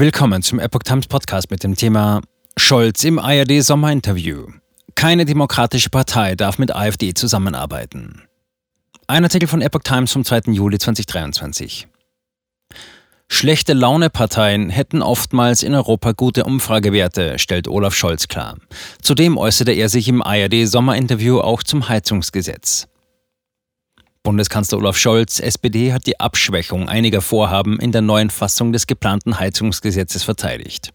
Willkommen zum Epoch Times Podcast mit dem Thema Scholz im ARD Sommerinterview. Keine demokratische Partei darf mit AfD zusammenarbeiten. Ein Artikel von Epoch Times vom 2. Juli 2023. Schlechte Laune-Parteien hätten oftmals in Europa gute Umfragewerte, stellt Olaf Scholz klar. Zudem äußerte er sich im ARD Sommerinterview auch zum Heizungsgesetz. Bundeskanzler Olaf Scholz, SPD, hat die Abschwächung einiger Vorhaben in der neuen Fassung des geplanten Heizungsgesetzes verteidigt.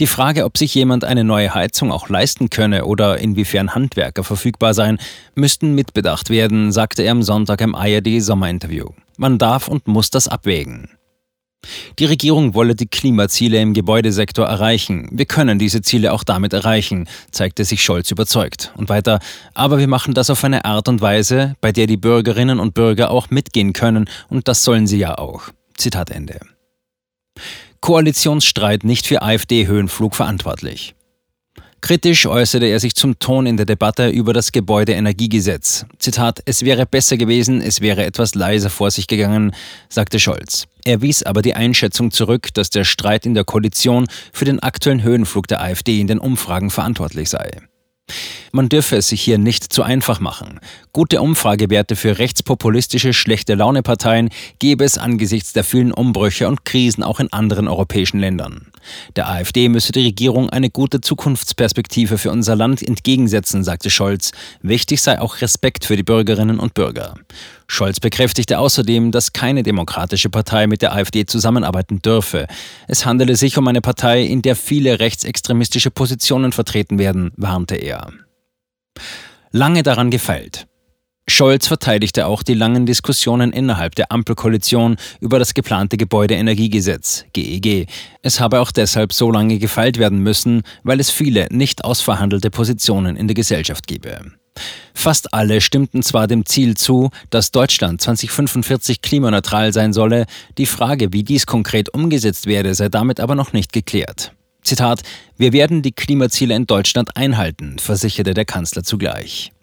Die Frage, ob sich jemand eine neue Heizung auch leisten könne oder inwiefern Handwerker verfügbar seien, müssten mitbedacht werden, sagte er am Sonntag im ARD Sommerinterview. Man darf und muss das abwägen. Die Regierung wolle die Klimaziele im Gebäudesektor erreichen. Wir können diese Ziele auch damit erreichen, zeigte sich Scholz überzeugt. Und weiter, aber wir machen das auf eine Art und Weise, bei der die Bürgerinnen und Bürger auch mitgehen können, und das sollen sie ja auch. Zitat Ende. Koalitionsstreit nicht für AfD-Höhenflug verantwortlich. Kritisch äußerte er sich zum Ton in der Debatte über das Gebäudeenergiegesetz. Zitat, es wäre besser gewesen, es wäre etwas leiser vor sich gegangen, sagte Scholz. Er wies aber die Einschätzung zurück, dass der Streit in der Koalition für den aktuellen Höhenflug der AfD in den Umfragen verantwortlich sei. Man dürfe es sich hier nicht zu einfach machen. Gute Umfragewerte für rechtspopulistische schlechte Laune-Parteien gäbe es angesichts der vielen Umbrüche und Krisen auch in anderen europäischen Ländern. Der AfD müsse die Regierung eine gute Zukunftsperspektive für unser Land entgegensetzen, sagte Scholz. Wichtig sei auch Respekt für die Bürgerinnen und Bürger. Scholz bekräftigte außerdem, dass keine demokratische Partei mit der AfD zusammenarbeiten dürfe. Es handele sich um eine Partei, in der viele rechtsextremistische Positionen vertreten werden, warnte er. Lange daran gefeilt. Scholz verteidigte auch die langen Diskussionen innerhalb der Ampelkoalition über das geplante Gebäudeenergiegesetz GEG. E es habe auch deshalb so lange gefeilt werden müssen, weil es viele nicht ausverhandelte Positionen in der Gesellschaft gebe. Fast alle stimmten zwar dem Ziel zu, dass Deutschland 2045 klimaneutral sein solle, die Frage, wie dies konkret umgesetzt werde, sei damit aber noch nicht geklärt. Zitat, wir werden die Klimaziele in Deutschland einhalten, versicherte der Kanzler zugleich.